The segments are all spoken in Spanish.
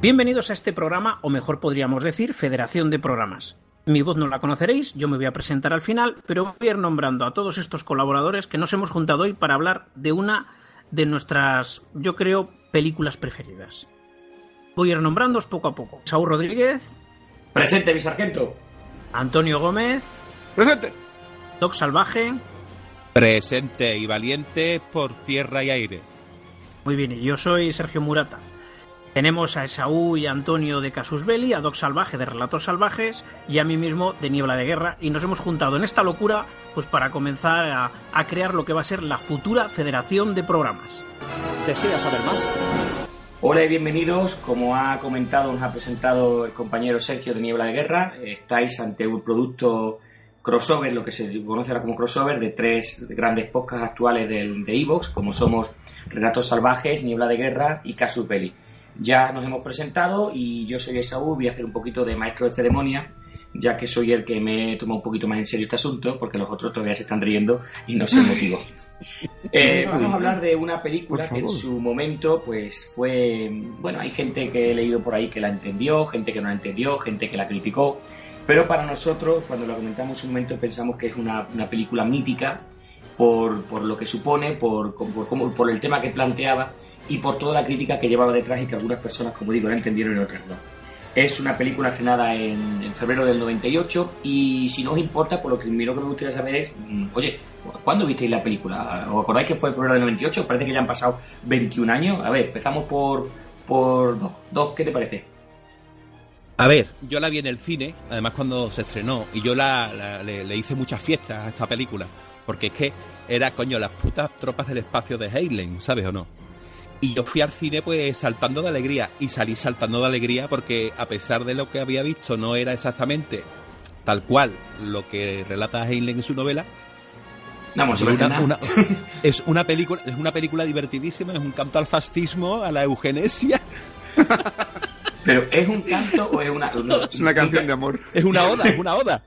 Bienvenidos a este programa, o mejor podríamos decir, Federación de Programas. Mi voz no la conoceréis, yo me voy a presentar al final, pero voy a ir nombrando a todos estos colaboradores que nos hemos juntado hoy para hablar de una de nuestras, yo creo, películas preferidas. Voy a ir nombrándoos poco a poco. Saúl Rodríguez. Presente, mi sargento. Antonio Gómez. Presente. Doc Salvaje. Presente y valiente por tierra y aire. Muy bien, y yo soy Sergio Murata. Tenemos a Esaú y a Antonio de Casus Belli, a Doc Salvaje de Relatos Salvajes y a mí mismo de Niebla de Guerra y nos hemos juntado en esta locura pues para comenzar a, a crear lo que va a ser la futura Federación de Programas. ¿Deseas saber más? Hola y bienvenidos. Como ha comentado, nos ha presentado el compañero Sergio de Niebla de Guerra. Estáis ante un producto crossover, lo que se conoce ahora como crossover, de tres grandes podcasts actuales de Evox, como somos Relatos Salvajes, Niebla de Guerra y Casus Belli. Ya nos hemos presentado y yo soy Esaú, voy a hacer un poquito de maestro de ceremonia, ya que soy el que me toma un poquito más en serio este asunto, porque los otros todavía se están riendo y no sé el motivo. Eh, vamos a hablar de una película que en su momento pues fue... Bueno, hay gente que he leído por ahí que la entendió, gente que no la entendió, gente que la criticó, pero para nosotros, cuando la comentamos un momento, pensamos que es una, una película mítica por, por, lo que supone, por, por, el tema que planteaba y por toda la crítica que llevaba detrás y que algunas personas, como digo, la entendieron y otras no. Es una película estrenada en, febrero del 98 y si no os importa, por lo que primero que me gustaría saber es, mm, oye, ¿cuándo visteis la película? ¿Os acordáis que fue en febrero del 98? Parece que ya han pasado 21 años. A ver, empezamos por, por dos. dos. ¿Qué te parece? A ver, yo la vi en el cine, además cuando se estrenó, y yo la, la le, le, hice muchas fiestas a esta película, porque es que era, coño, las putas tropas del espacio de Heinlein, ¿sabes o no? Y yo fui al cine pues saltando de alegría y salí saltando de alegría porque a pesar de lo que había visto no era exactamente tal cual lo que relata Heinlein en su novela. Vamos, es, una, una, es una película es una película divertidísima, es un canto al fascismo, a la eugenesia. Pero es un canto o es una es una canción de amor. Es una oda, es una oda.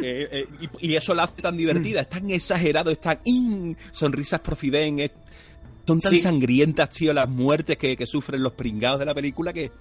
Eh, eh, y, y, eso la hace tan divertida, es tan exagerado, es tan in, sonrisas profiden, es, son tan sí. sangrientas, tío, las muertes que, que, sufren los pringados de la película que,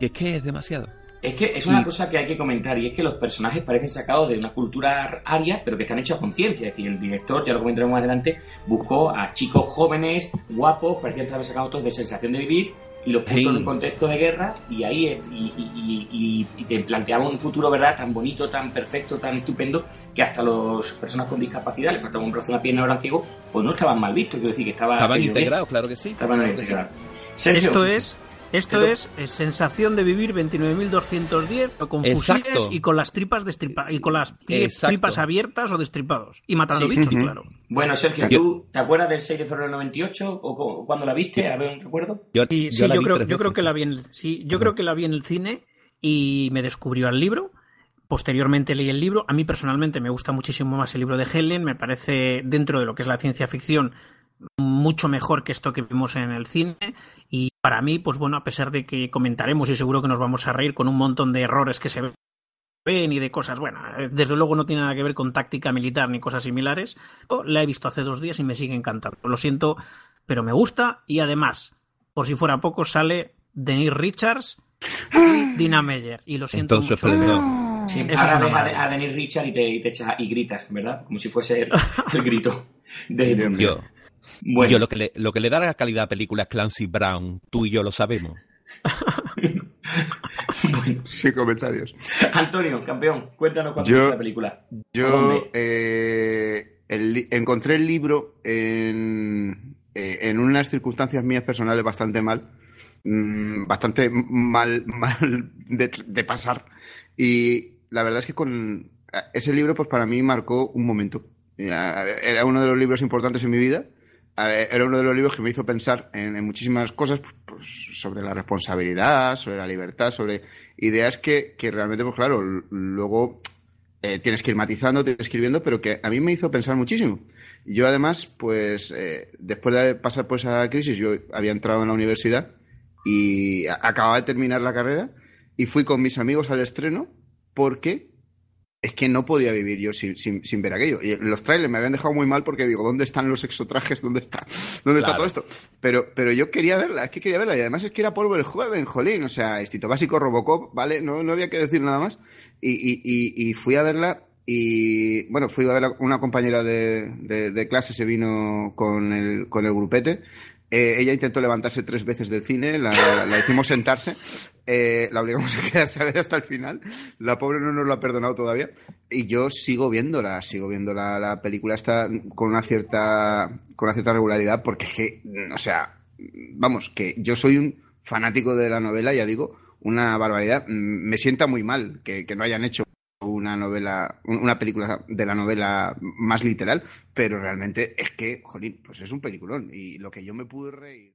que es que es demasiado. Es que es una cosa que hay que comentar y es que los personajes parecen sacados de una cultura aria, pero que están hechos a conciencia. Es decir, el director, ya lo comentaremos más adelante, buscó a chicos jóvenes, guapos, parecían estar sacados todos de sensación de vivir y los puso en un contexto de guerra y ahí y, y, y, y, te planteaba un futuro, ¿verdad?, tan bonito, tan perfecto, tan estupendo, que hasta las personas con discapacidad, les faltaba un brazo, una pierna o eran ciegos, pues no estaban mal vistos, quiero decir que estaba, estaban integrados, claro que sí. Estaban claro integrados. Sí. Esto es esto es, es, sensación de vivir 29.210 con fusiles Exacto. y con las tripas destripa y con las tripas abiertas o destripados y matando Sí. bichos, claro. Bueno, Sergio, ¿tú te acuerdas del 6 de febrero del 98 o cuando la viste? A ver, un recuerdo. Yo, yo sí, yo creo, yo creo que la vi en el, sí, yo creo que la vi en el cine y me descubrió al libro. Posteriormente leí el libro. A mí personalmente me gusta muchísimo más el libro de Helen. Me parece dentro de lo que es la ciencia ficción mucho mejor que esto que vimos en el cine y para mí, pues bueno, a pesar de que comentaremos y seguro que nos vamos a reír con un montón de errores que se ven y de cosas, bueno, desde luego no tiene nada que ver con táctica militar ni cosas similares, la he visto hace dos días y me sigue encantando. Lo siento, pero me gusta y además, por si fuera poco, sale Denise Richards y Dina Meyer y lo siento Entonces, mucho. pero- Sí, ahora es ves a, a Denis Richard y te, y te echas y gritas, ¿verdad? Como si fuese el, el grito de Yo, Bueno, yo lo, que le, lo que le da la calidad a la película es Clancy Brown. Tú y yo lo sabemos. bueno. Sin comentarios. Antonio, campeón, cuéntanos cuándo Yo- viste la película. ¿A Yo eh, el encontré el libro en, eh, en unas circunstancias mías personales bastante mal, mm, bastante mal, mal de, de pasar. Y la verdad es que con ese libro, pues para mí marcó un momento. Era uno de los libros importantes en mi vida. Era uno de los libros que me hizo pensar en, muchísimas cosas pues, pues, sobre la responsabilidad, sobre la libertad, sobre ideas que, que realmente, pues claro, luego eh, tienes que ir matizando, tienes que ir viendo, pero que a mí me hizo pensar muchísimo. Yo además, pues eh, después de pasar por esa crisis, yo había entrado en la universidad y acababa de terminar la carrera y fui con mis amigos al estreno porque es que no podía vivir yo sin, sin, ver aquello. Y los trailers me habían dejado muy mal porque digo, ¿dónde están los exotrajes? ¿Dónde está, dónde está todo esto? Pero, pero yo quería verla, es que quería verla. Y además es que era polvo el joven, jolín. O sea, estito básico Robocop, ¿vale? No, no había que decir nada más. Y, y, y, fui a verla y, bueno, fui a ver a una compañera de, de, de clase, se vino con el, con el grupete eh, ella intentó levantarse tres veces del cine, la, hicimos sentarse, eh, la obligamos a quedarse a ver hasta el final. La pobre no nos lo ha perdonado todavía. Y yo sigo viéndola, sigo viendo la, película esta con una cierta, con una cierta regularidad, porque es que, o sea, vamos, que yo soy un fanático de la novela, ya digo, una barbaridad. Me sienta muy mal que no hayan hecho una novela, una película de la novela más literal, pero realmente es que, jolín, pues es un peliculón y lo que yo me pude reír.